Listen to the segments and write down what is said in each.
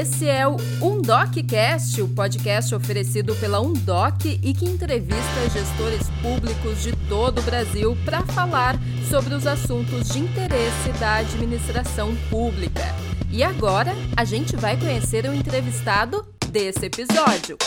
Esse é o UndocCast, o podcast oferecido pela Undoc e que entrevista gestores públicos de todo o Brasil para falar sobre os assuntos de interesse da administração pública. E agora a gente vai conhecer o entrevistado desse episódio.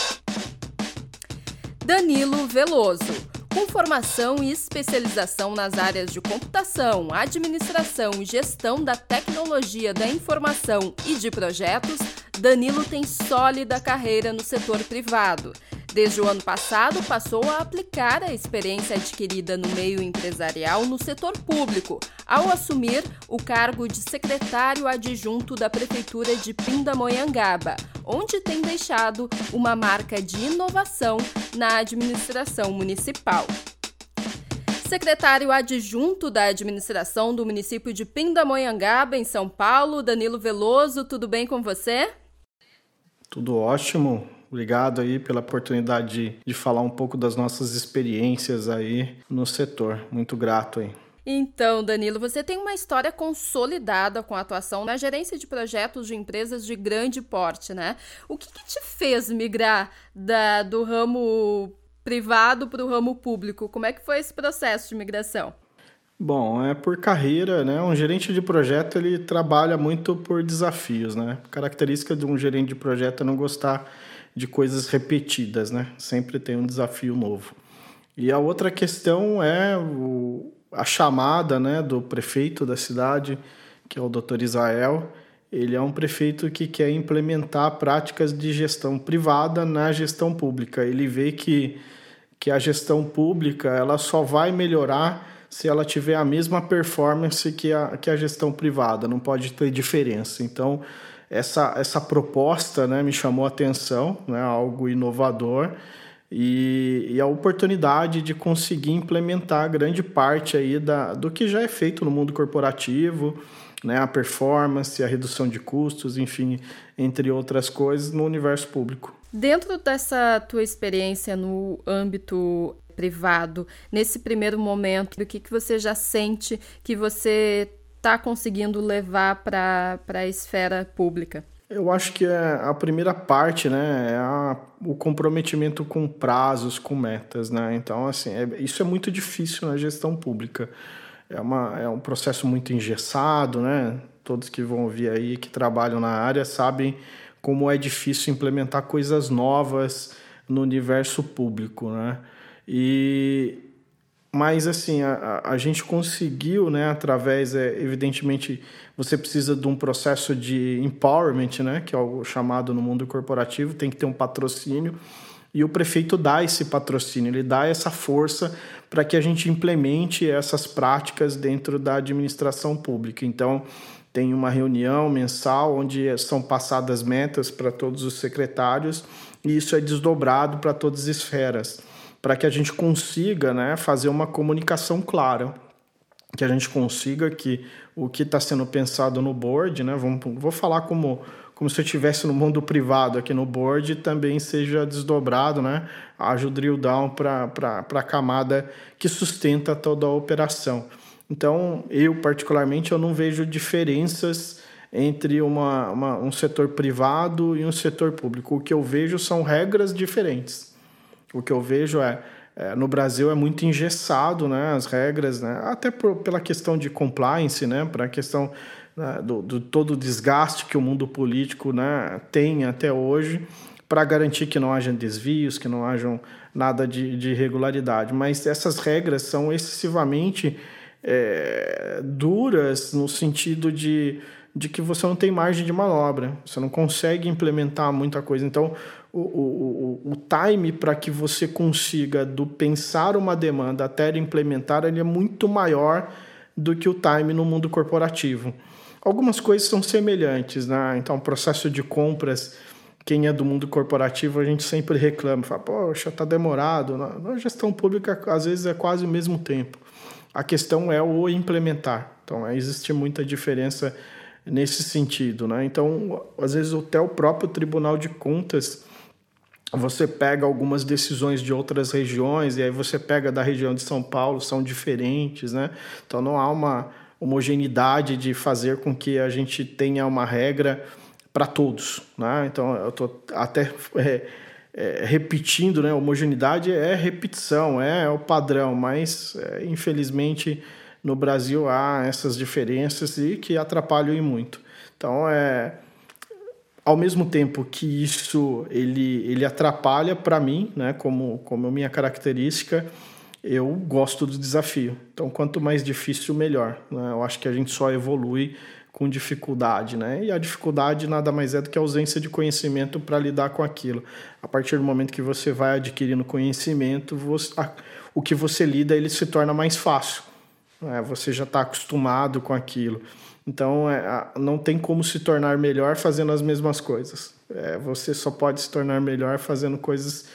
Danilo Veloso. Com formação e especialização nas áreas de computação, administração e gestão da tecnologia da informação e de projetos, Danilo tem sólida carreira no setor privado. Desde o ano passado, passou a aplicar a experiência adquirida no meio empresarial no setor público, ao assumir o cargo de secretário adjunto da Prefeitura de Pindamonhangaba, onde tem deixado uma marca de inovação na administração municipal. Secretário adjunto da administração do município de Pindamonhangaba, em São Paulo, Danilo Veloso, tudo bem com você? Tudo ótimo. Obrigado aí pela oportunidade de, de falar um pouco das nossas experiências aí no setor. Muito grato aí. Então, Danilo, você tem uma história consolidada com a atuação na gerência de projetos de empresas de grande porte, né? O que, que te fez migrar da, do ramo privado para o ramo público? Como é que foi esse processo de migração? Bom, é por carreira, né? Um gerente de projeto ele trabalha muito por desafios, né? Característica de um gerente de projeto é não gostar de coisas repetidas, né? Sempre tem um desafio novo. E a outra questão é o, a chamada, né, do prefeito da cidade, que é o Dr. Israel. Ele é um prefeito que quer implementar práticas de gestão privada na gestão pública. Ele vê que, que a gestão pública ela só vai melhorar se ela tiver a mesma performance que a, que a gestão privada, não pode ter diferença. Então, essa, essa proposta né, me chamou a atenção, né, algo inovador, e, e, a oportunidade de conseguir implementar grande parte aí da, do que já é feito no mundo corporativo, né, a performance, a redução de custos, enfim, entre outras coisas, no universo público. Dentro dessa tua experiência no âmbito privado, nesse primeiro momento, o que, que você já sente que você está conseguindo levar para a esfera pública? Eu acho que é a primeira parte, né, é a, o comprometimento com prazos, com metas, né? Então, assim, é, isso é muito difícil na gestão pública. É, uma, é um processo muito engessado, né? Todos que vão ouvir aí, que trabalham na área, sabem como é difícil implementar coisas novas no universo público, né? E, mas assim a, a gente conseguiu né através é, evidentemente você precisa de um processo de empowerment né que é o chamado no mundo corporativo tem que ter um patrocínio. E o prefeito dá esse patrocínio ele dá essa força para que a gente implemente essas práticas dentro da administração pública. Então tem uma reunião mensal onde são passadas metas para todos os secretários e isso é desdobrado para todas as esferas para que a gente consiga né, fazer uma comunicação clara, que a gente consiga que o que está sendo pensado no board, né, vamos, vou falar como, como se eu estivesse no mundo privado aqui no board, também seja desdobrado, né, haja o drill down para a camada que sustenta toda a operação. Então, eu particularmente, eu não vejo diferenças entre uma, uma, um setor privado e um setor público. O que eu vejo são regras diferentes. O que eu vejo é, é no Brasil é muito engessado, né, as regras, né, até por, pela questão de compliance, né, para a questão né, do, do, todo o desgaste que o mundo político, né, tem até hoje para garantir que não haja desvios, que não haja nada de, de irregularidade. Mas essas regras são excessivamente é, duras no sentido de, de que você não tem margem de manobra, você não consegue implementar muita coisa. Então, o, o, o, time para que você consiga do pensar uma demanda até implementar ele é muito maior do que o time no mundo corporativo. Algumas coisas são semelhantes, né? Então, processo de compras, quem é do mundo corporativo, a gente sempre reclama, fala, poxa, tá demorado. Na gestão pública, às vezes, é quase o mesmo tempo. A questão é o implementar. Então, existe muita diferença nesse sentido, né? Então, às vezes, até o próprio Tribunal de Contas você pega algumas decisões de outras regiões e aí você pega da região de São Paulo, são diferentes, né? Então não há uma homogeneidade de fazer com que a gente tenha uma regra para todos. Né? Então, eu estou até é, é, repetindo, né? homogeneidade é repetição, é, é o padrão, mas é, infelizmente no Brasil há essas diferenças e que atrapalham muito. Então, é, ao mesmo tempo que isso ele, ele atrapalha para mim, né, como, como minha característica, eu gosto do desafio. Então, quanto mais difícil, melhor. Né? Eu acho que a gente só evolui com dificuldade, né? E a dificuldade nada mais é do que a ausência de conhecimento para lidar com aquilo. A partir do momento que você vai adquirindo conhecimento, você, a, o que você lida ele se torna mais fácil. Né? Você já está acostumado com aquilo. Então, é, não tem como se tornar melhor fazendo as mesmas coisas. É, você só pode se tornar melhor fazendo coisas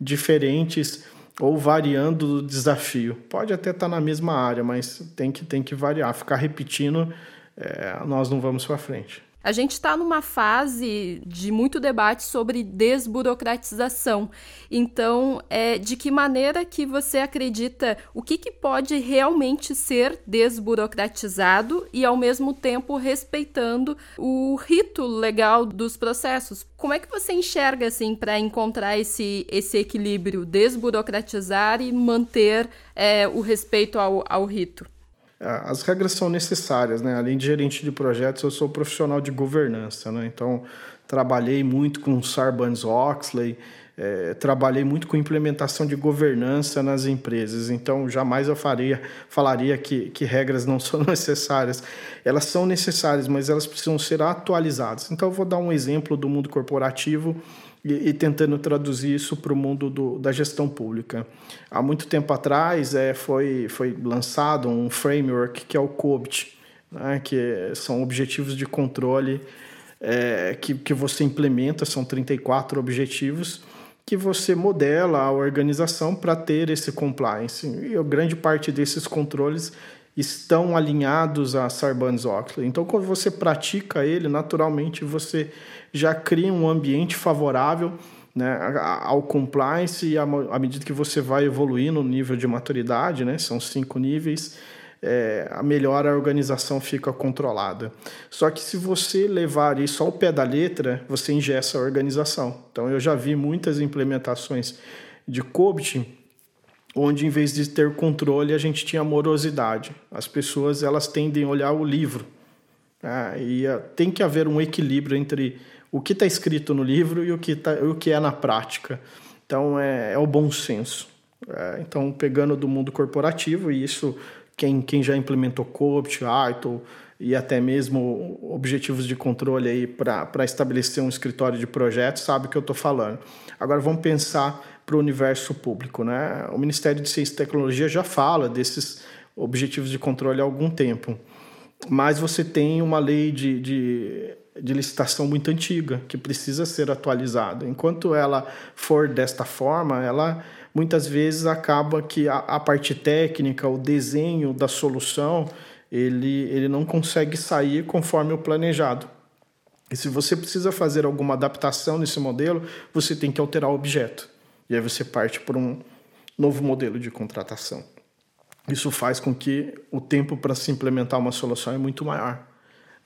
diferentes ou variando o desafio. Pode até estar tá na mesma área, mas tem que, tem que variar. Ficar repetindo, é, nós não vamos para frente. A gente está numa fase de muito debate sobre desburocratização. Então, é, de que maneira que você acredita o que, que pode realmente ser desburocratizado e, ao mesmo tempo, respeitando o rito legal dos processos? Como é que você enxerga assim para encontrar esse, esse equilíbrio, desburocratizar e manter é, o respeito ao, ao rito? As regras são necessárias, né? Além de gerente de projetos, eu sou profissional de governança, né? Então, trabalhei muito com Sarbanes-Oxley, é, trabalhei muito com implementação de governança nas empresas. Então, jamais eu faria, falaria que, que regras não são necessárias. Elas são necessárias, mas elas precisam ser atualizadas. Então, eu vou dar um exemplo do mundo corporativo e, e tentando traduzir isso para o mundo do, da gestão pública. Há muito tempo atrás é, foi, foi lançado um framework que é o COBIT, né, que são objetivos de controle é, que, que você implementa, são 34 objetivos, que você modela a organização para ter esse compliance. E a grande parte desses controles estão alinhados a Sarbanes-Oxley. Então, quando você pratica ele, naturalmente você já cria um ambiente favorável né, ao compliance e à medida que você vai evoluir no nível de maturidade, né, são cinco níveis, é, a melhor a organização fica controlada. Só que se você levar isso ao pé da letra, você ingessa a organização. Então eu já vi muitas implementações de COBIT onde em vez de ter controle a gente tinha morosidade. As pessoas elas tendem a olhar o livro né, e uh, tem que haver um equilíbrio entre o que está escrito no livro e o que, tá, o que é na prática. Então, é, é o bom senso. É, então, pegando do mundo corporativo, e isso quem, quem já implementou COPT, ITIL e até mesmo objetivos de controle aí para estabelecer um escritório de projetos, sabe o que eu estou falando. Agora, vamos pensar para o universo público. Né? O Ministério de Ciência e Tecnologia já fala desses objetivos de controle há algum tempo, mas você tem uma lei de, de de licitação muito antiga, que precisa ser atualizada. Enquanto ela for desta forma, ela muitas vezes acaba que a, a parte técnica, o desenho da solução, ele, ele não consegue sair conforme o planejado. E se você precisa fazer alguma adaptação nesse modelo, você tem que alterar o objeto. E aí você parte para um novo modelo de contratação. Isso faz com que o tempo para se implementar uma solução é muito maior.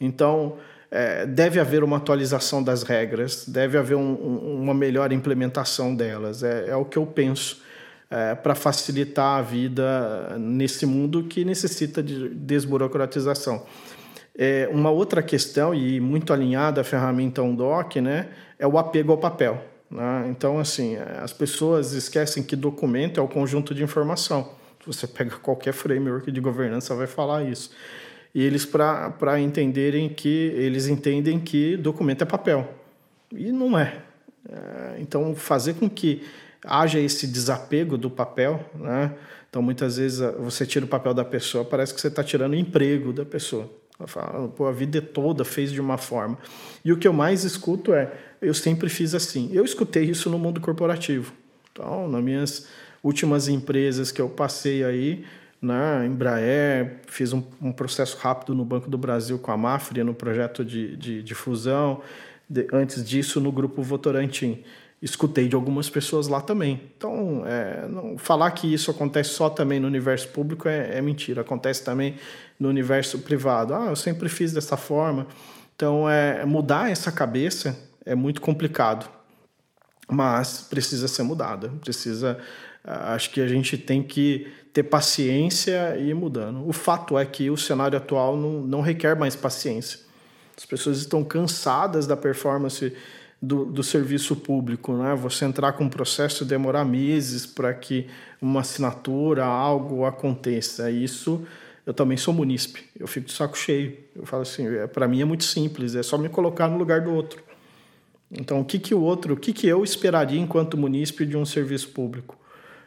Então, é, deve haver uma atualização das regras, deve haver um, um, uma melhor implementação delas. É, é o que eu penso é, para facilitar a vida nesse mundo que necessita de desburocratização. É, uma outra questão, e muito alinhada à ferramenta Undoc, né, é o apego ao papel. Né? Então, assim, as pessoas esquecem que documento é o conjunto de informação. Você pega qualquer framework de governança, vai falar isso e eles para entenderem que eles entendem que documento é papel e não é. é. Então fazer com que haja esse desapego do papel, né? Então muitas vezes você tira o papel da pessoa, parece que você está tirando o emprego da pessoa. Fala, Pô, a vida toda fez de uma forma. E o que eu mais escuto é, eu sempre fiz assim. Eu escutei isso no mundo corporativo. Então, nas minhas últimas empresas que eu passei aí, na né, Embraer, fiz um, um, processo rápido no Banco do Brasil com a Mafra no projeto de, de, de fusão. De, antes disso, no grupo Votorantim. Escutei de algumas pessoas lá também. Então, é, não, falar que isso acontece só também no universo público é, é mentira. Acontece também no universo privado. Ah, eu sempre fiz dessa forma. Então, é, mudar essa cabeça é muito complicado, mas precisa ser mudada. Precisa, acho que a gente tem que ter paciência e ir mudando. O fato é que o cenário atual não, não requer mais paciência. As pessoas estão cansadas da performance do, do serviço público, né? Você entrar com um processo demorar meses para que uma assinatura, algo aconteça. Isso eu também sou munícipe, eu fico de saco cheio. Eu falo assim, é, para mim é muito simples, é só me colocar no lugar do outro. Então, o que, que o outro, o que, que eu esperaria enquanto munícipe de um serviço público?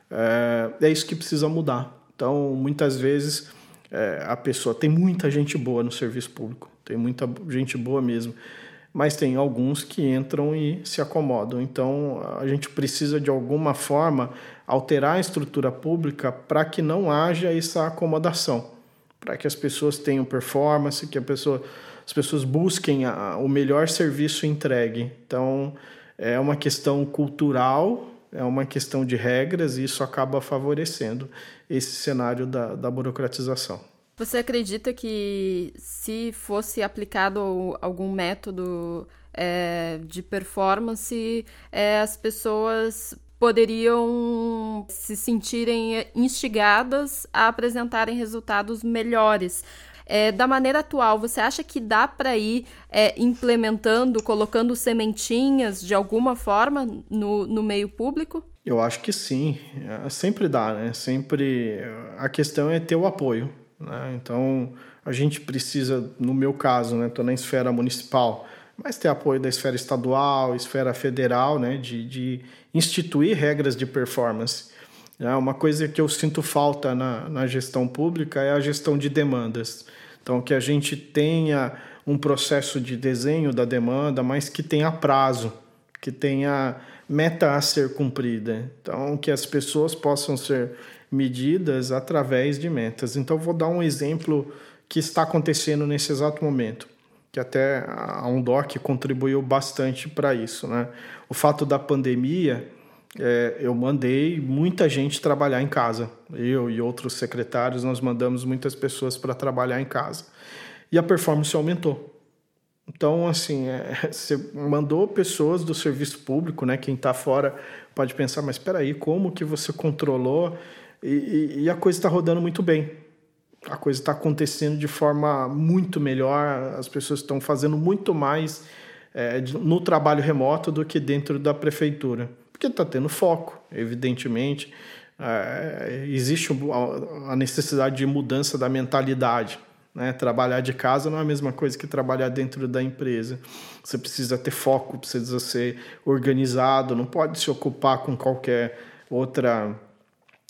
É, é isso que precisa mudar. Então, muitas vezes, é, a pessoa tem muita gente boa no serviço público, tem muita gente boa mesmo, mas tem alguns que entram e se acomodam. Então, a gente precisa, de alguma forma, alterar a estrutura pública para que não haja essa acomodação para que as pessoas tenham performance, que pessoa, as pessoas busquem a, o melhor serviço entregue. Então, é uma questão cultural, é uma questão de regras, e isso acaba favorecendo esse cenário da, da burocratização. Você acredita que se fosse aplicado algum método é, de performance, é, as pessoas poderiam se sentirem instigadas a apresentarem resultados melhores. É, da maneira atual, você acha que dá para ir é, implementando, colocando sementinhas de alguma forma no, no meio público? Eu acho que sim, é, sempre dá, né? Sempre a questão é ter o apoio. Né? Então a gente precisa, no meu caso, né? Estou na esfera municipal, mas ter apoio da esfera estadual, esfera federal, né? De, de instituir regras de performance. É uma coisa que eu sinto falta na, na gestão pública é a gestão de demandas. Então, que a gente tenha um processo de desenho da demanda, mas que tenha prazo, que tenha meta a ser cumprida. Então, que as pessoas possam ser medidas através de metas. Então, vou dar um exemplo que está acontecendo nesse exato momento, que até a Undoc contribuiu bastante para isso. Né? o fato da pandemia, é, eu mandei muita gente trabalhar em casa. Eu e outros secretários, nós mandamos muitas pessoas para trabalhar em casa. E a performance aumentou. Então, assim, é, você mandou pessoas do serviço público, né? Quem está fora pode pensar, mas espera aí, como que você controlou? E, e, e a coisa está rodando muito bem. A coisa está acontecendo de forma muito melhor, as pessoas estão fazendo muito mais é, no trabalho remoto do que dentro da prefeitura. Porque está tendo foco, evidentemente. É, existe a necessidade de mudança da mentalidade. Né? Trabalhar de casa não é a mesma coisa que trabalhar dentro da empresa. Você precisa ter foco, precisa ser organizado, não pode se ocupar com qualquer outra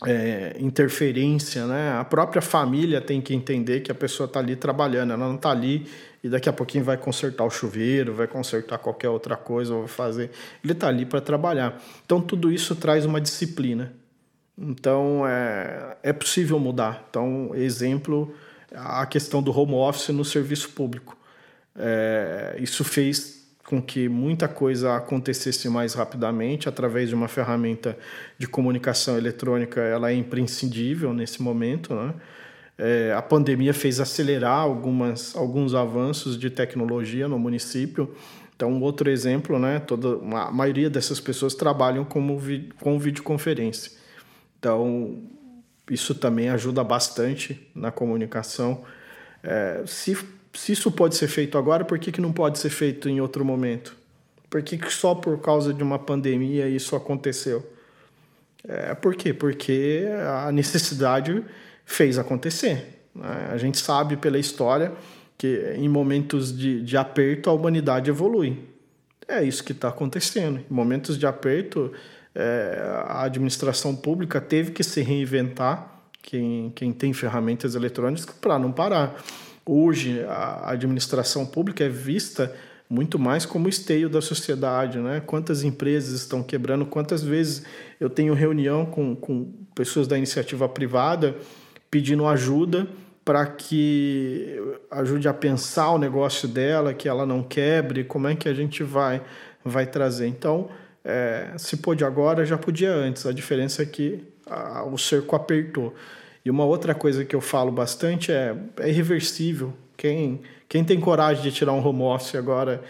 é, interferência, né? A própria família tem que entender que a pessoa está ali trabalhando, ela não está ali e daqui a pouquinho vai consertar o chuveiro, vai consertar qualquer outra coisa, ou vai fazer. Ele está ali para trabalhar. Então tudo isso traz uma disciplina. Então é, é possível mudar. Então, exemplo, a questão do home office no serviço público. É, isso fez com que muita coisa acontecesse mais rapidamente através de uma ferramenta de comunicação eletrônica. Ela é imprescindível nesse momento, né? É, a pandemia fez acelerar algumas, alguns avanços de tecnologia no município. Então, outro exemplo, né, toda, a maioria dessas pessoas trabalham como vi, com videoconferência. Então, isso também ajuda bastante na comunicação. É, se, se isso pode ser feito agora, por que, que não pode ser feito em outro momento? Por que, que só por causa de uma pandemia isso aconteceu? É, por quê? Porque a necessidade fez acontecer. Né? A gente sabe pela história que em momentos de, de aperto a humanidade evolui. É isso que está acontecendo. Em momentos de aperto, é, a administração pública teve que se reinventar, quem, quem tem ferramentas eletrônicas, para não parar. Hoje, a administração pública é vista muito mais como esteio da sociedade, né? Quantas empresas estão quebrando, quantas vezes eu tenho reunião com, com pessoas da iniciativa privada pedindo ajuda para que ajude a pensar o negócio dela, que ela não quebre, como é que a gente vai, vai trazer. Então, é, se pôde agora, já podia antes. A diferença é que a, o cerco apertou. E uma outra coisa que eu falo bastante é, é irreversível. Quem Quem tem coragem de tirar um home office agora,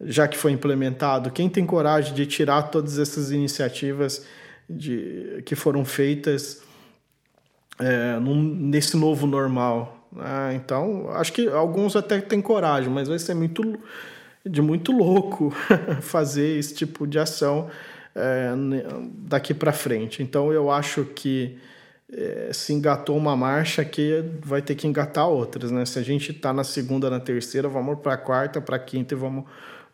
já que foi implementado? Quem tem coragem de tirar todas essas iniciativas de, que foram feitas é, num, nesse novo normal? Né? Então, acho que alguns até têm coragem, mas vai ser muito de muito louco fazer esse tipo de ação é, daqui para frente. Então, eu acho que é, se engatou uma marcha que vai ter que engatar outras, né? Se a gente está na segunda, na terceira, vamos para a quarta, para a quinta e vamos,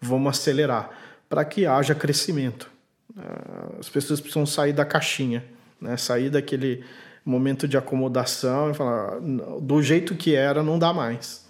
vamos acelerar para que haja crescimento. É, as pessoas precisam sair da caixinha, né? Sair daquele momento de acomodação e falar do jeito que era não dá mais.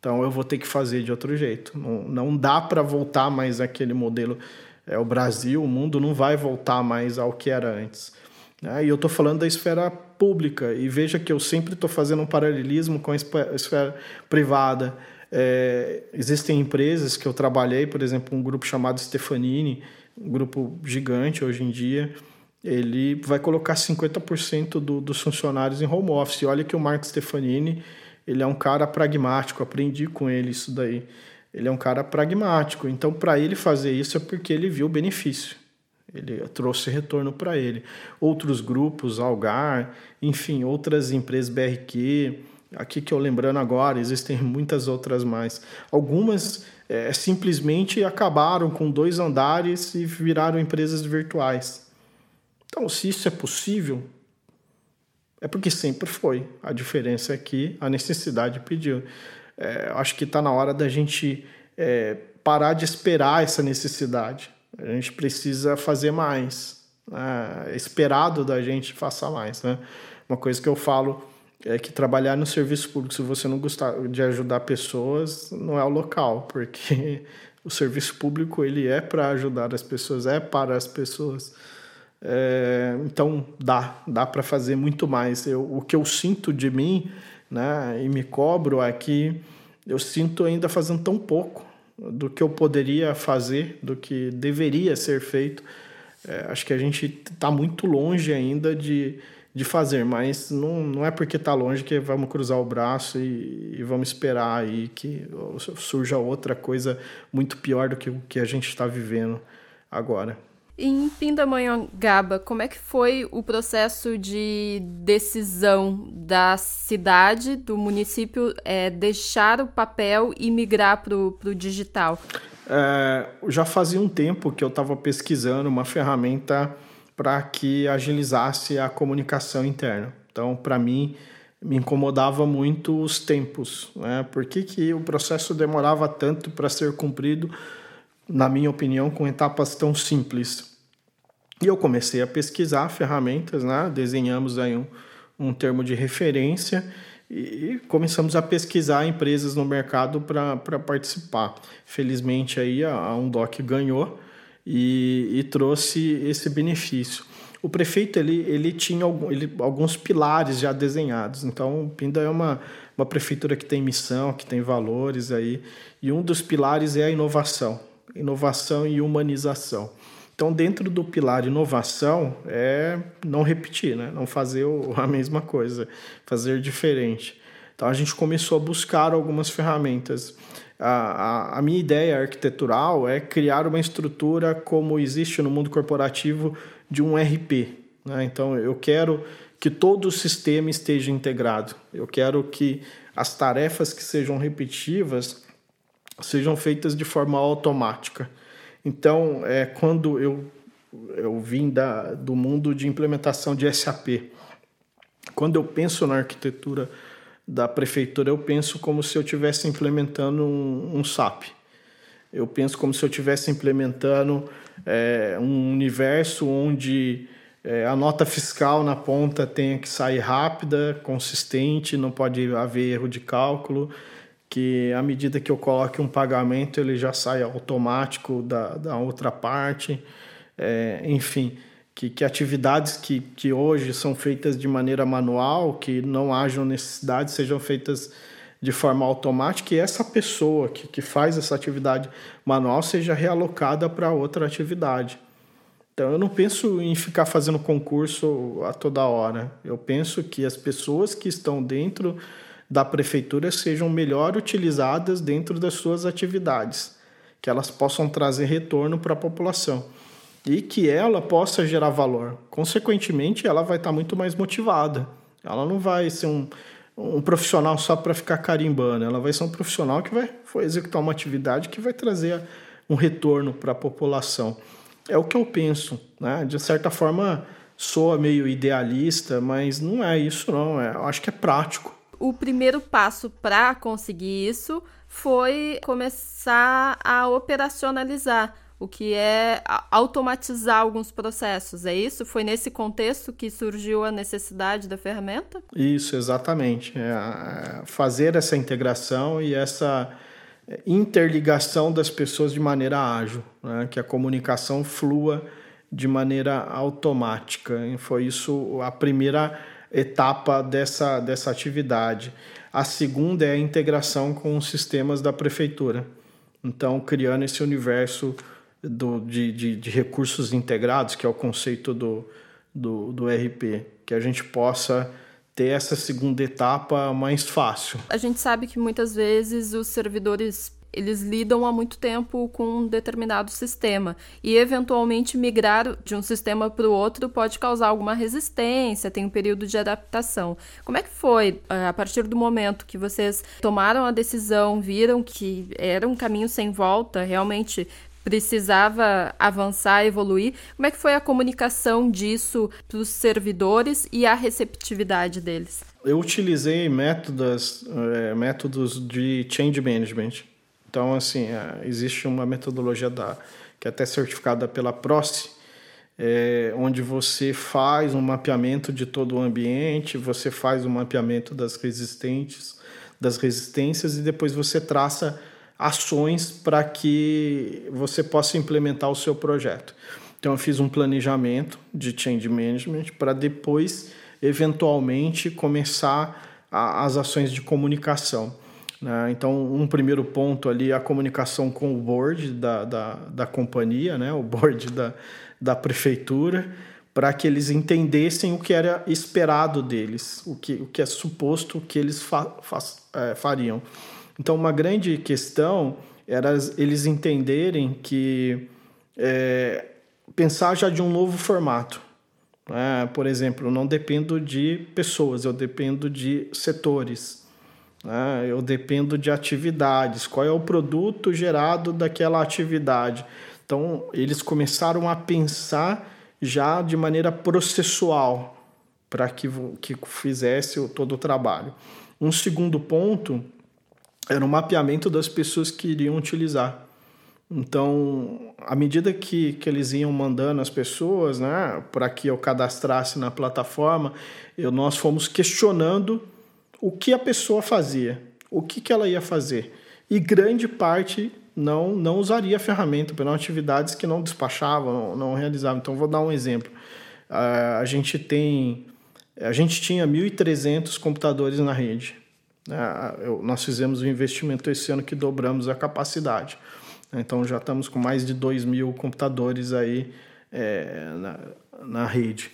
Então eu vou ter que fazer de outro jeito. Não, não dá para voltar mais aquele modelo. É o Brasil, o mundo não vai voltar mais ao que era antes. Né? E eu estou falando da esfera pública, e veja que eu sempre estou fazendo um paralelismo com a esfera privada. É, existem empresas que eu trabalhei, por exemplo, um grupo chamado Stefanini, um grupo gigante hoje em dia, ele vai colocar 50% do, dos funcionários em home office. Olha que o Marco Stefanini, ele é um cara pragmático, aprendi com ele isso daí. Ele é um cara pragmático, então para ele fazer isso é porque ele viu o benefício. Ele trouxe retorno para ele. Outros grupos, Algar, enfim, outras empresas BRQ, aqui que eu lembrando agora, existem muitas outras mais. Algumas é, simplesmente acabaram com dois andares e viraram empresas virtuais. Então, se isso é possível, é porque sempre foi. A diferença é que a necessidade pediu. É, acho que está na hora da gente é, parar de esperar essa necessidade a gente precisa fazer mais. Né? É esperado da gente faça mais. Né? Uma coisa que eu falo é que trabalhar no serviço público, se você não gostar de ajudar pessoas, não é o local, porque o serviço público ele é para ajudar as pessoas, é para as pessoas. É, então dá, dá para fazer muito mais. Eu, o que eu sinto de mim, né, e me cobro é que eu sinto ainda fazendo tão pouco do que eu poderia fazer, do que deveria ser feito. É, acho que a gente está muito longe ainda de, de fazer, mas não, não é porque está longe que vamos cruzar o braço e, e, vamos esperar aí que surja outra coisa muito pior do que o que a gente está vivendo agora. Em Pindamonhangaba, como é que foi o processo de decisão da cidade, do município, é, deixar o papel e migrar para o digital? É, já fazia um tempo que eu estava pesquisando uma ferramenta para que agilizasse a comunicação interna. Então, para mim, me incomodava muito os tempos. Né? Por que, que o processo demorava tanto para ser cumprido, na minha opinião, com etapas tão simples? E eu comecei a pesquisar ferramentas, né? desenhamos aí um, um termo de referência e começamos a pesquisar empresas no mercado para participar. Felizmente aí a, a Undoc ganhou e, e, trouxe esse benefício. O prefeito ele, ele tinha algum, ele, alguns pilares já desenhados. Então, Pinda é uma, uma prefeitura que tem missão, que tem valores aí, e um dos pilares é a inovação, inovação e humanização. Então, dentro do pilar inovação, é não repetir, né? não fazer a mesma coisa, fazer diferente. Então, a gente começou a buscar algumas ferramentas. A, a, a minha ideia arquitetural é criar uma estrutura como existe no mundo corporativo de um RP. Né? Então, eu quero que todo o sistema esteja integrado. Eu quero que as tarefas que sejam repetitivas sejam feitas de forma automática. Então, é, quando eu, eu vim da, do mundo de implementação de SAP, quando eu penso na arquitetura da prefeitura, eu penso como se eu estivesse implementando um, um, SAP. Eu penso como se eu estivesse implementando é, um universo onde é, a nota fiscal na ponta tenha que sair rápida, consistente, não pode haver erro de cálculo que à medida que eu coloque um pagamento ele já sai automático da, da outra parte, é, enfim, que, que atividades que, que hoje são feitas de maneira manual, que não hajam necessidade, sejam feitas de forma automática e essa pessoa que, que faz essa atividade manual seja realocada para outra atividade. Então eu não penso em ficar fazendo concurso a toda hora. Eu penso que as pessoas que estão dentro da prefeitura sejam melhor utilizadas dentro das suas atividades, que elas possam trazer retorno para a população e que ela possa gerar valor. Consequentemente, ela vai estar muito mais motivada. Ela não vai ser um, um profissional só para ficar carimbando, ela vai ser um profissional que vai executar uma atividade que vai trazer um retorno para a população. É o que eu penso, né? De certa forma, soa meio idealista, mas não é isso não, é, eu acho que é prático. O primeiro passo para conseguir isso foi começar a operacionalizar o que é automatizar alguns processos. É isso? Foi nesse contexto que surgiu a necessidade da ferramenta? Isso, exatamente. É fazer essa integração e essa interligação das pessoas de maneira ágil, né? que a comunicação flua de maneira automática. E foi isso a primeira etapa dessa, dessa atividade. A segunda é a integração com os sistemas da prefeitura. Então, criando esse universo do, de, de, de, recursos integrados, que é o conceito do, do, do RP, que a gente possa ter essa segunda etapa mais fácil. A gente sabe que muitas vezes os servidores eles lidam há muito tempo com um determinado sistema e eventualmente migrar de um sistema para o outro pode causar alguma resistência, tem um período de adaptação. Como é que foi eh, a partir do momento que vocês tomaram a decisão, viram que era um caminho sem volta, realmente precisava avançar, evoluir. Como é que foi a comunicação disso para os servidores e a receptividade deles? Eu utilizei métodos, é, métodos de change management. Então, assim, é, existe uma metodologia da, que é até certificada pela PROCE, é, onde você faz um mapeamento de todo o ambiente, você faz um mapeamento das resistentes, das resistências e depois você traça ações para que você possa implementar o seu projeto. Então, eu fiz um planejamento de change management para depois, eventualmente, começar a, as ações de comunicação. Né? Então, um primeiro ponto ali é a comunicação com o board da, da, da companhia, né? o board da, da prefeitura, para que eles entendessem o que era esperado deles, o que, o que é suposto que eles fa, fa, é, fariam. Então, uma grande questão era eles entenderem que é, pensar já de um novo formato. Né? Por exemplo, eu não dependo de pessoas, eu dependo de setores. Né? Eu dependo de atividades. Qual é o produto gerado daquela atividade? Então, eles começaram a pensar já de maneira processual para que, que fizesse todo o trabalho. Um segundo ponto era um mapeamento das pessoas que iriam utilizar. Então, à medida que, que eles iam mandando as pessoas, né, para que eu cadastrasse na plataforma, eu, nós fomos questionando o que a pessoa fazia, o que, que ela ia fazer. E grande parte não, não usaria a ferramenta, eram atividades que não despachavam, não, não realizavam. Então, vou dar um exemplo. Uh, a gente tem, a gente tinha 1.300 computadores na rede. Né? Nós fizemos um investimento esse ano que dobramos a capacidade. Então já estamos com mais de 2 mil computadores aí é, na, na rede.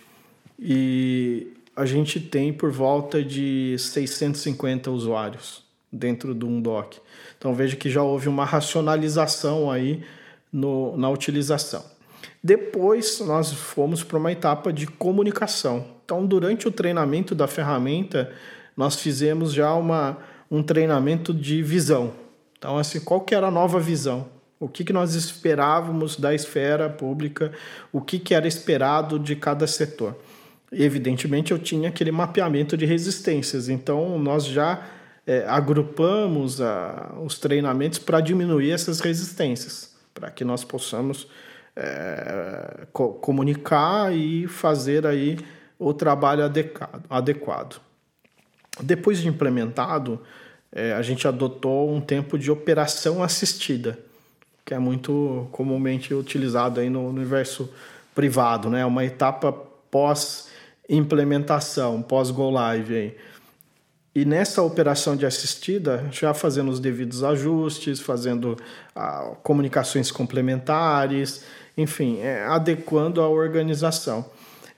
E a gente tem por volta de 650 usuários dentro do Undoc. Então veja que já houve uma racionalização aí no, na utilização. Depois nós fomos para uma etapa de comunicação. Então durante o treinamento da ferramenta nós fizemos já uma, um treinamento de visão. Então, assim, qual que era a nova visão? O que, que nós esperávamos da esfera pública? O que, que era esperado de cada setor? Evidentemente, eu tinha aquele mapeamento de resistências. Então, nós já é, agrupamos a, os treinamentos para diminuir essas resistências, para que nós possamos é, co comunicar e fazer aí o trabalho adequado. adequado. Depois de implementado, é, a gente adotou um tempo de operação assistida, que é muito comumente utilizado aí no universo privado, né? Uma etapa pós implementação, pós go live aí. E nessa operação de assistida, já fazendo os devidos ajustes, fazendo ah, comunicações complementares, enfim, é, adequando a organização.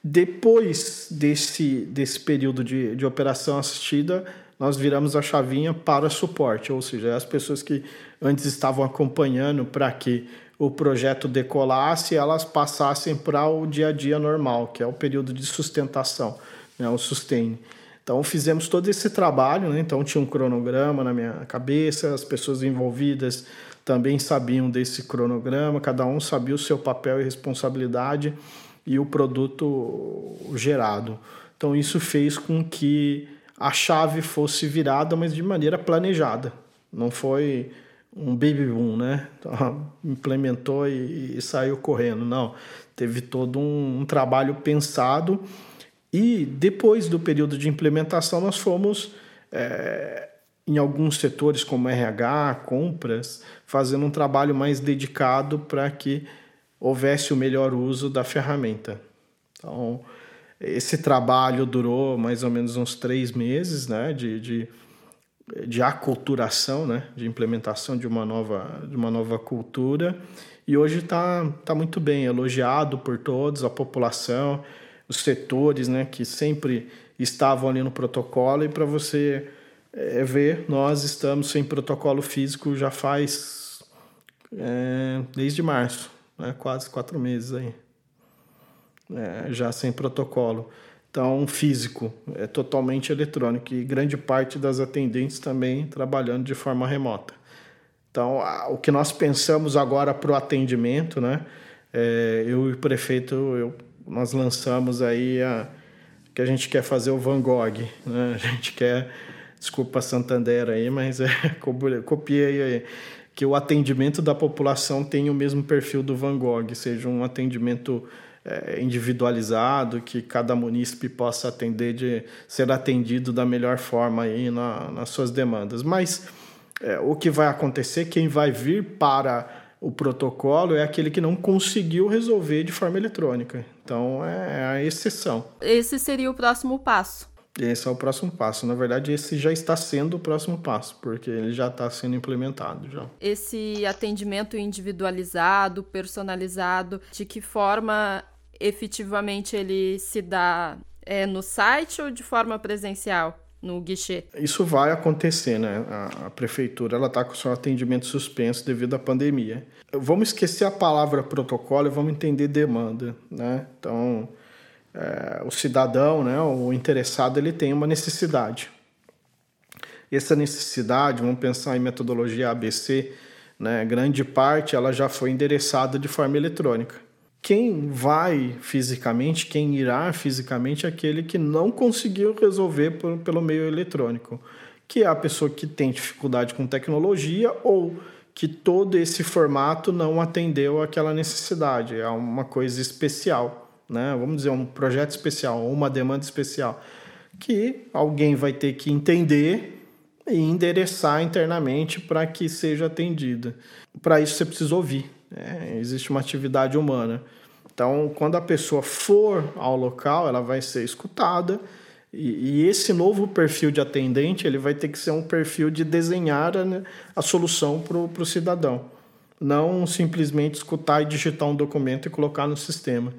Depois desse, desse período de, de operação assistida, nós viramos a chavinha para suporte, ou seja, as pessoas que antes estavam acompanhando para que o projeto decolasse, elas passassem para o dia a dia normal, que é o período de sustentação, né, o sustain. Então fizemos todo esse trabalho, né? então tinha um cronograma na minha cabeça, as pessoas envolvidas também sabiam desse cronograma, cada um sabia o seu papel e responsabilidade e o produto gerado. Então isso fez com que a chave fosse virada, mas de maneira planejada. Não foi um baby boom, né? Então, implementou e, e, saiu correndo. Não, teve todo um, um, trabalho pensado e depois do período de implementação nós fomos é, em alguns setores como RH, compras, fazendo um trabalho mais dedicado para que houvesse o melhor uso da ferramenta. Então, esse trabalho durou mais ou menos uns três meses, né, de, de de aculturação, né, de implementação de uma nova, de uma nova cultura. E hoje está tá muito bem, elogiado por todos, a população, os setores né, que sempre estavam ali no protocolo. E para você é, ver, nós estamos sem protocolo físico já faz é, desde março, né, quase quatro meses aí, é, já sem protocolo. Então, físico, é totalmente eletrônico e grande parte das atendentes também trabalhando de forma remota. Então, o que nós pensamos agora para o atendimento, né? É, eu e o prefeito, eu, nós lançamos aí a, que a gente quer fazer o Van Gogh, né? A gente quer, desculpa Santander aí, mas é, copiei aí, que o atendimento da população tenha o mesmo perfil do Van Gogh, seja um atendimento é, individualizado, que cada munícipe possa atender de ser atendido da melhor forma aí na, nas suas demandas. Mas é, o que vai acontecer, quem vai vir para o protocolo é aquele que não conseguiu resolver de forma eletrônica. Então é, é a exceção. Esse seria o próximo passo. Esse é o próximo passo. Na verdade, esse já está sendo o próximo passo, porque ele já está sendo implementado já. Esse atendimento individualizado, personalizado, de que forma efetivamente ele se dá é, no site ou de forma presencial? no guichê? Isso vai acontecer, né? A, a prefeitura ela está com seu atendimento suspenso devido à pandemia. Vamos esquecer a palavra protocolo e vamos entender demanda, né? Então, é, o cidadão, né, o interessado, ele tem uma necessidade. Essa necessidade, vamos pensar em metodologia ABC, né? Grande parte ela já foi endereçada de forma eletrônica. Quem vai fisicamente, quem irá fisicamente, é aquele que não conseguiu resolver por, pelo meio eletrônico, que é a pessoa que tem dificuldade com tecnologia ou que todo esse formato não atendeu aquela necessidade, é uma coisa especial, né? Vamos dizer, um projeto especial, uma demanda especial, que alguém vai ter que entender e endereçar internamente para que seja atendida. Para isso você precisa ouvir. É, existe uma atividade humana. Então, quando a pessoa for ao local, ela vai ser escutada. E, e esse novo perfil de atendente, ele vai ter que ser um perfil de desenhar a, né, a solução para o cidadão. Não simplesmente escutar e digitar um documento e colocar no sistema.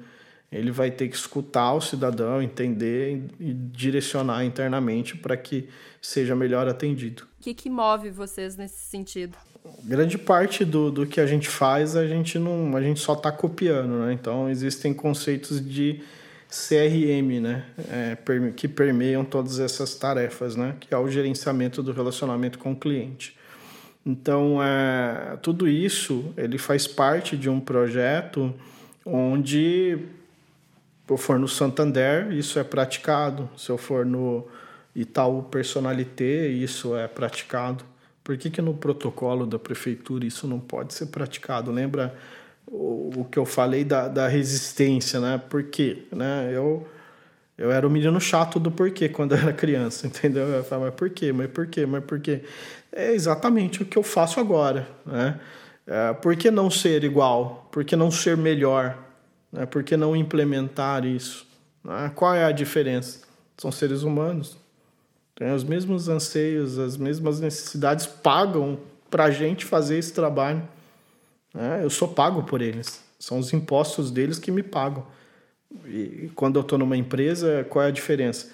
Ele vai ter que escutar o cidadão, entender e direcionar internamente para que seja melhor atendido. O que, que move vocês nesse sentido? grande parte do, do que a gente faz a gente não a gente só está copiando né então existem conceitos de CRM né é, que permeiam todas essas tarefas né que é o gerenciamento do relacionamento com o cliente então é, tudo isso ele faz parte de um projeto onde eu for no Santander isso é praticado se eu for no Itaú Personalité isso é praticado por que, que no protocolo da prefeitura isso não pode ser praticado? Lembra o, que eu falei da, da resistência, né? Por quê? Né? Eu, eu era o menino chato do porquê quando eu era criança, entendeu? Eu falava, mas por quê? Mas por quê? Mas por quê? É exatamente o que eu faço agora, né? É, por que não ser igual? Por que não ser melhor? Né? Por que não implementar isso? Né? Qual é a diferença? São seres humanos, tem os mesmos anseios, as mesmas necessidades, pagam para a gente fazer esse trabalho. É, eu sou pago por eles, são os impostos deles que me pagam. E quando eu estou numa empresa, qual é a diferença?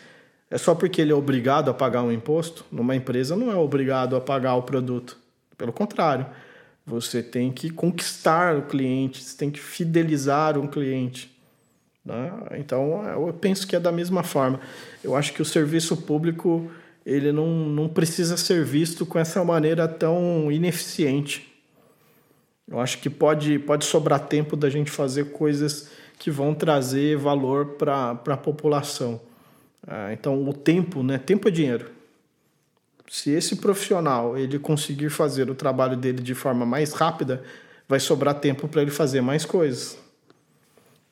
É só porque ele é obrigado a pagar um imposto? Numa empresa não é obrigado a pagar o produto. Pelo contrário, você tem que conquistar o cliente, você tem que fidelizar um cliente. Né? Então, eu penso que é da mesma forma. Eu acho que o serviço público ele não, não precisa ser visto com essa maneira tão ineficiente. Eu acho que pode, pode sobrar tempo da gente fazer coisas que vão trazer valor para a população. Ah, então, o tempo, né? Tempo é dinheiro. Se esse profissional ele conseguir fazer o trabalho dele de forma mais rápida, vai sobrar tempo para ele fazer mais coisas.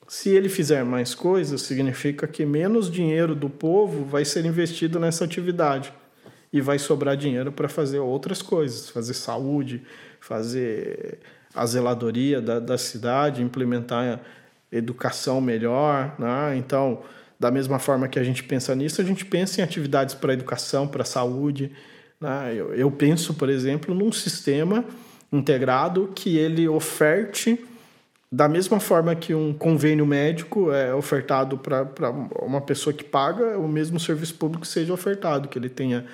Se ele fizer mais coisas, significa que menos dinheiro do povo vai ser investido nessa atividade e vai sobrar dinheiro para fazer outras coisas, fazer saúde, fazer a zeladoria da, da cidade, implementar educação melhor, né? Então, da mesma forma que a gente pensa nisso, a gente pensa em atividades para educação, para saúde. Né? Eu, eu penso, por exemplo, num sistema integrado que ele oferte da mesma forma que um convênio médico é ofertado para uma pessoa que paga, o mesmo serviço público seja ofertado, que ele tenha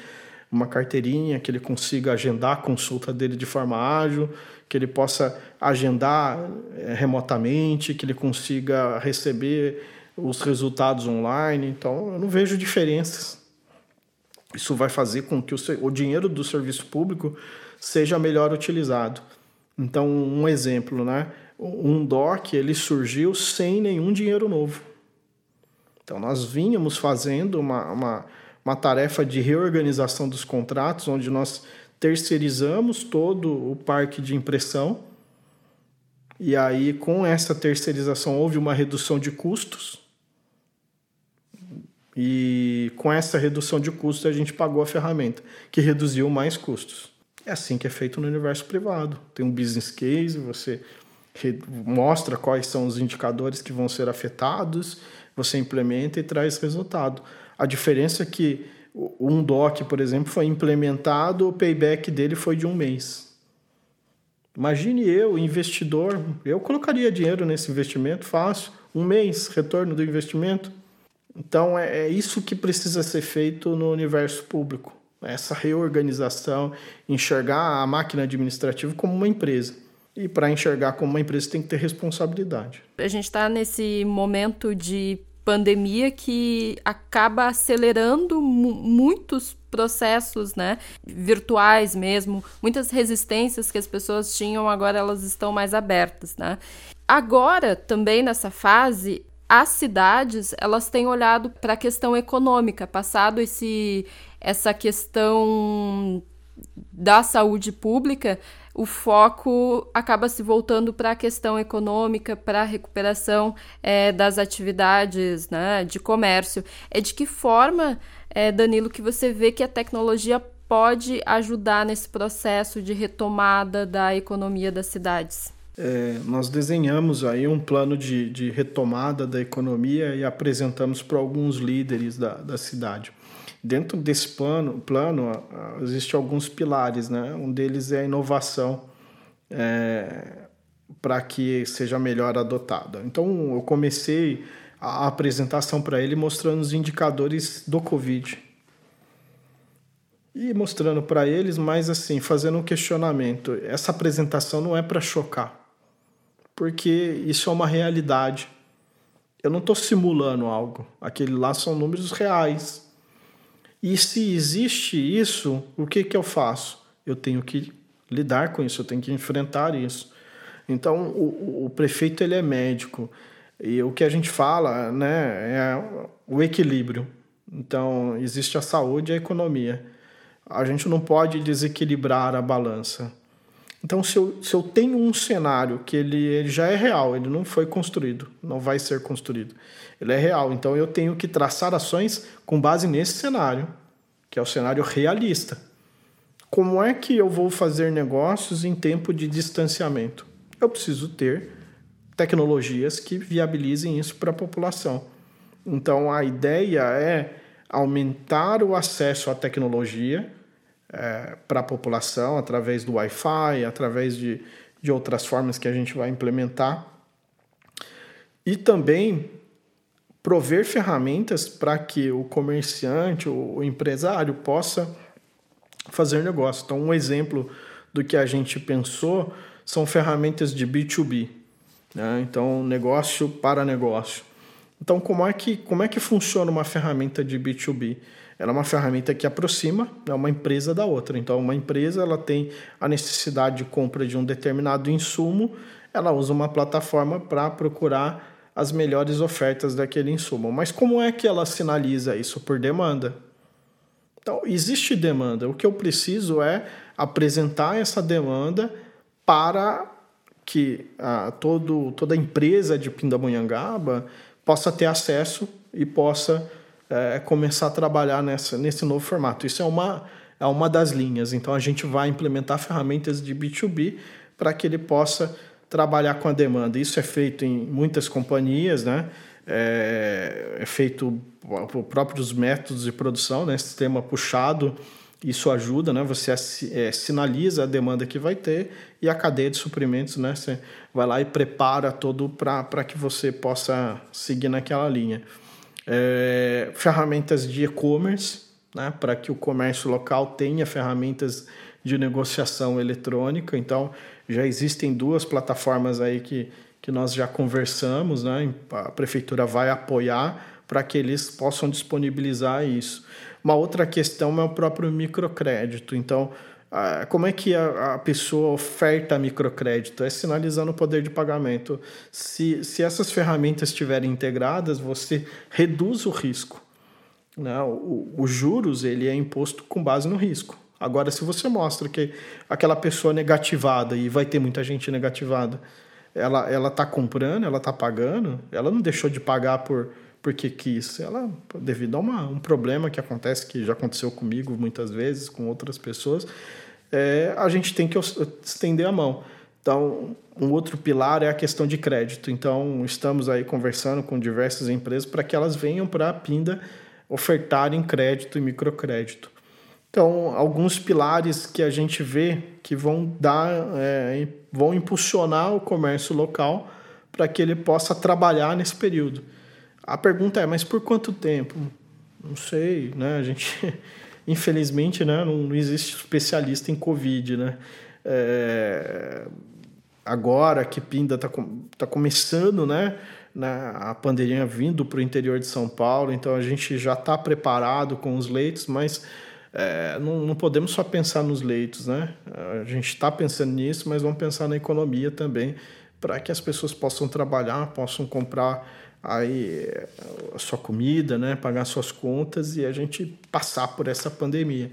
uma carteirinha, que ele consiga agendar a consulta dele de forma ágil, que ele possa agendar é, remotamente, que ele consiga receber os resultados online. Então, eu não vejo diferenças. Isso vai fazer com que o, o dinheiro do serviço público seja melhor utilizado. Então, um exemplo, né? Um DOC ele surgiu sem nenhum dinheiro novo. Então, nós vínhamos fazendo uma, uma, uma tarefa de reorganização dos contratos, onde nós terceirizamos todo o parque de impressão. E aí, com essa terceirização, houve uma redução de custos. E com essa redução de custos, a gente pagou a ferramenta, que reduziu mais custos. É assim que é feito no universo privado. Tem um business case, você mostra quais são os indicadores que vão ser afetados, você implementa e traz resultado. A diferença é que um DOC, por exemplo, foi implementado, o payback dele foi de um mês. Imagine eu, investidor, eu colocaria dinheiro nesse investimento fácil, um mês, retorno do investimento. Então é, é isso que precisa ser feito no universo público. Essa reorganização, enxergar a máquina administrativa como uma empresa. E para enxergar como uma empresa tem que ter responsabilidade. A gente está nesse momento de pandemia que acaba acelerando muitos processos, né, virtuais mesmo, muitas resistências que as pessoas tinham, agora elas estão mais abertas, né? Agora, também nessa fase, as cidades elas têm olhado para a questão econômica, passado esse essa questão da saúde pública, o foco acaba se voltando para a questão econômica, para a recuperação é, das atividades né, de comércio. É de que forma, é, Danilo, que você vê que a tecnologia pode ajudar nesse processo de retomada da economia das cidades? É, nós desenhamos aí um plano de, de retomada da economia e apresentamos para alguns líderes da, da cidade. Dentro desse plano, plano existem alguns pilares, né? Um deles é a inovação é, para que seja melhor adotada. Então, eu comecei a apresentação para ele mostrando os indicadores do Covid. E mostrando para eles, mas assim, fazendo um questionamento. Essa apresentação não é para chocar porque isso é uma realidade. Eu não estou simulando algo. Aquele lá são números reais. E se existe isso, o que, que eu faço? Eu tenho que lidar com isso, eu tenho que enfrentar isso. Então, o, o prefeito ele é médico. E o que a gente fala né, é o equilíbrio. Então, existe a saúde e a economia. A gente não pode desequilibrar a balança. Então, se eu, se eu tenho um cenário que ele, ele já é real, ele não foi construído, não vai ser construído, ele é real. Então, eu tenho que traçar ações com base nesse cenário, que é o cenário realista. Como é que eu vou fazer negócios em tempo de distanciamento? Eu preciso ter tecnologias que viabilizem isso para a população. Então, a ideia é aumentar o acesso à tecnologia é, para a população através do Wi-Fi, através de, de outras formas que a gente vai implementar. E também prover ferramentas para que o comerciante, o empresário possa fazer negócio. Então, um exemplo do que a gente pensou são ferramentas de B2B, né? então negócio para negócio. Então, como é que como é que funciona uma ferramenta de B2B? Ela é uma ferramenta que aproxima né, uma empresa da outra. Então, uma empresa ela tem a necessidade de compra de um determinado insumo, ela usa uma plataforma para procurar as melhores ofertas daquele insumo. Mas como é que ela sinaliza isso? Por demanda. Então, existe demanda. O que eu preciso é apresentar essa demanda para que a, todo, toda empresa de Pindamonhangaba possa ter acesso e possa é, começar a trabalhar nessa, nesse novo formato. Isso é uma, é uma das linhas. Então, a gente vai implementar ferramentas de B2B para que ele possa trabalhar com a demanda. Isso é feito em muitas companhias, né? É, é feito por próprios métodos de produção, né? Sistema puxado, isso ajuda, né? Você é, sinaliza a demanda que vai ter e a cadeia de suprimentos, né? Você vai lá e prepara todo para que você possa seguir naquela linha. É, ferramentas de e-commerce, né? Para que o comércio local tenha ferramentas de negociação eletrônica. Então, já existem duas plataformas aí que, que nós já conversamos, né? A prefeitura vai apoiar para que eles possam disponibilizar isso. Uma outra questão é o próprio microcrédito. Então, como é que a, pessoa oferta microcrédito? É sinalizando o poder de pagamento. Se, se essas ferramentas estiverem integradas, você reduz o risco. Né? O, o juros ele é imposto com base no risco. Agora, se você mostra que aquela pessoa negativada, e vai ter muita gente negativada, ela está comprando, ela está pagando, ela não deixou de pagar por porque quis. Ela, devido a uma, um problema que acontece, que já aconteceu comigo muitas vezes, com outras pessoas, é, a gente tem que estender a mão. Então, um outro pilar é a questão de crédito. Então, estamos aí conversando com diversas empresas para que elas venham para a Pinda ofertarem crédito e microcrédito. Então, alguns pilares que a gente vê que vão dar, é, vão impulsionar o comércio local para que ele possa trabalhar nesse período. A pergunta é, mas por quanto tempo? Não sei, né? A gente, infelizmente, né, não, existe especialista em Covid, né? É, agora que Pinda está tá começando, né? a pandemia vindo para o interior de São Paulo, então a gente já está preparado com os leitos, mas é, não, não, podemos só pensar nos leitos, né? A gente está pensando nisso, mas vamos pensar na economia também, para que as pessoas possam trabalhar, possam comprar aí a sua comida, né, pagar suas contas e a gente passar por essa pandemia.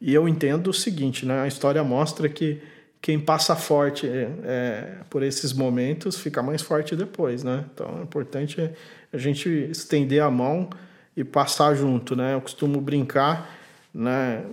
E eu entendo o seguinte, né, a história mostra que quem passa forte é, por esses momentos fica mais forte depois, né? Então é importante a gente estender a mão e passar junto, né? Eu costumo brincar, né,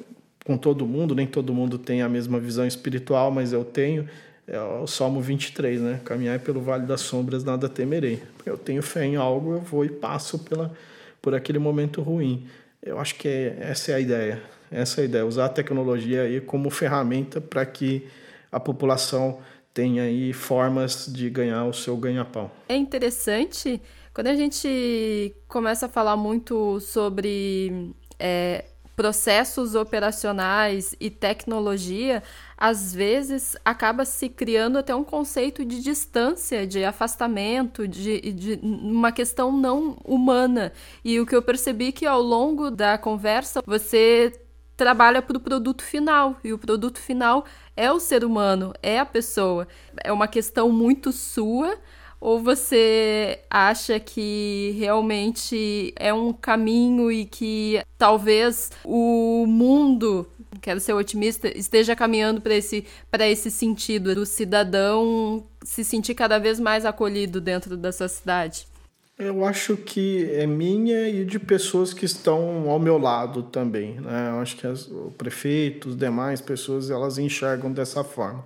com todo mundo, nem todo mundo tem a mesma visão espiritual, mas eu tenho é o Salmo 23, né? Caminhar pelo vale das sombras, nada temerei. Eu tenho fé em algo, eu vou e passo pela, por aquele momento ruim. Eu acho que é, essa é a ideia. Essa é a ideia, usar a tecnologia aí como ferramenta para que a população tenha aí formas de ganhar o seu ganha-pão. É interessante quando a gente começa a falar muito sobre é, processos operacionais e tecnologia, às vezes acaba se criando até um conceito de distância, de afastamento, de, de uma questão não humana. E o que eu percebi que ao longo da conversa você trabalha para o produto final e o produto final é o ser humano, é a pessoa. É uma questão muito sua ou você acha que realmente é um caminho e que talvez o mundo, quero ser otimista, esteja caminhando para esse, esse sentido do cidadão se sentir cada vez mais acolhido dentro da sua cidade? Eu acho que é minha e de pessoas que estão ao meu lado também. Né? Eu acho que as, o prefeito, os demais pessoas, elas enxergam dessa forma.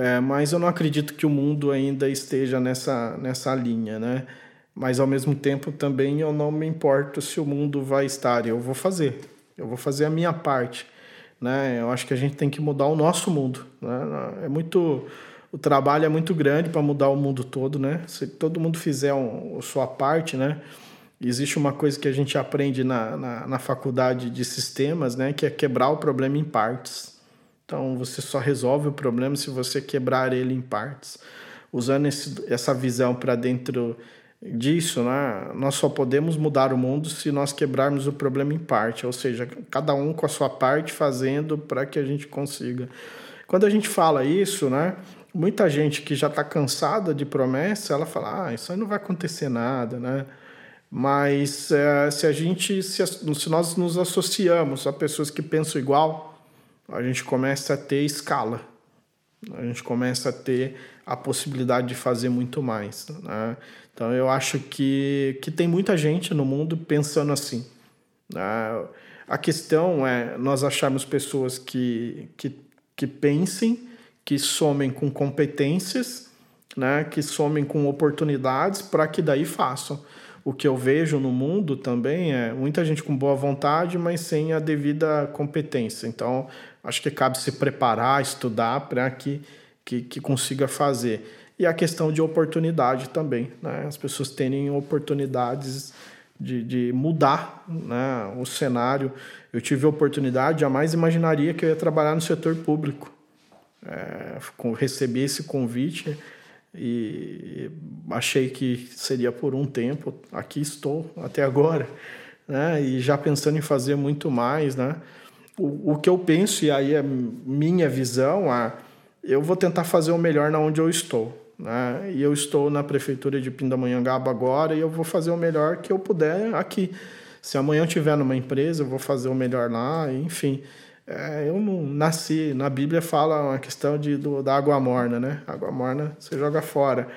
É, mas eu não acredito que o mundo ainda esteja nessa, nessa linha, né? Mas ao mesmo tempo também eu não me importo se o mundo vai estar, eu vou fazer, eu vou fazer a minha parte, né? Eu acho que a gente tem que mudar o nosso mundo, né? É muito, o trabalho é muito grande para mudar o mundo todo, né? Se todo mundo fizer um, a sua parte, né? existe uma coisa que a gente aprende na, na, na, faculdade de sistemas, né, que é quebrar o problema em partes. Então, você só resolve o problema se você quebrar ele em partes. Usando esse, essa visão para dentro disso, né, nós só podemos mudar o mundo se nós quebrarmos o problema em parte, ou seja, cada um com a sua parte fazendo para que a gente consiga. Quando a gente fala isso, né, muita gente que já está cansada de promessa, ela fala, ah, isso aí não vai acontecer nada, né? Mas é, se a gente, se, se nós nos associamos a pessoas que pensam igual, a gente começa a ter escala, a gente começa a ter a possibilidade de fazer muito mais. Né? Então eu acho que, que tem muita gente no mundo pensando assim. Né? A questão é nós acharmos pessoas que, que, que pensem, que somem com competências, né? que somem com oportunidades para que daí façam o que eu vejo no mundo também é muita gente com boa vontade, mas sem a devida competência. Então, acho que cabe se preparar, estudar para que, que, que, consiga fazer. E a questão de oportunidade também, né? As pessoas terem oportunidades de, de mudar né? o cenário. Eu tive a oportunidade, jamais imaginaria que eu ia trabalhar no setor público. É, recebi esse convite e achei que seria por um tempo. Aqui estou até agora, né? E já pensando em fazer muito mais, né? O, o que eu penso e aí é minha visão, é, eu vou tentar fazer o melhor na onde eu estou, né? E eu estou na prefeitura de Pindamonhangaba agora e eu vou fazer o melhor que eu puder aqui. Se amanhã eu estiver numa empresa, eu vou fazer o melhor lá, enfim. É, eu não nasci. Na Bíblia fala uma questão de, do, da água morna, né? Água morna você joga fora.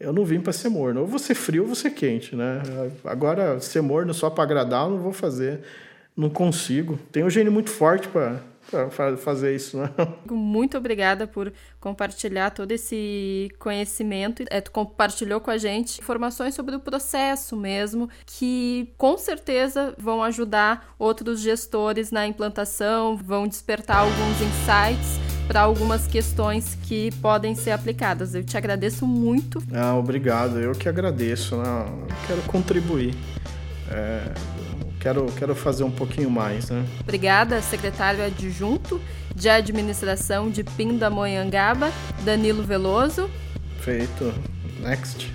Eu não vim para ser morno. Ou você frio ou você quente, né? Agora, ser morno só para agradar, eu não vou fazer. Não consigo. Tenho um gênio muito forte para para fazer isso, né? Muito obrigada por compartilhar todo esse conhecimento. É, tu compartilhou com a gente informações sobre o processo mesmo, que com certeza vão ajudar outros gestores na implantação, vão despertar alguns insights para algumas questões que podem ser aplicadas. Eu te agradeço muito. Ah, obrigado. Eu que agradeço. Né? Eu quero contribuir. É, quero, quero fazer um pouquinho mais, né? Obrigada, secretário adjunto de administração de Pindamonhangaba, Danilo Veloso. Feito. Next.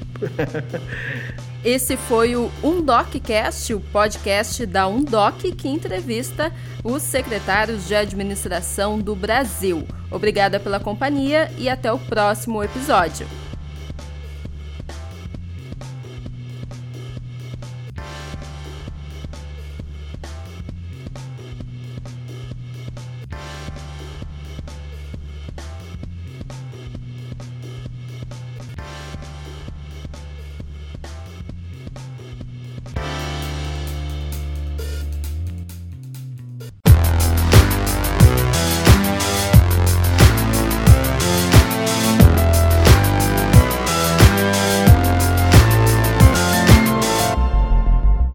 Esse foi o UndocCast, o podcast da Undoc que entrevista os secretários de administração do Brasil. Obrigada pela companhia e até o próximo episódio.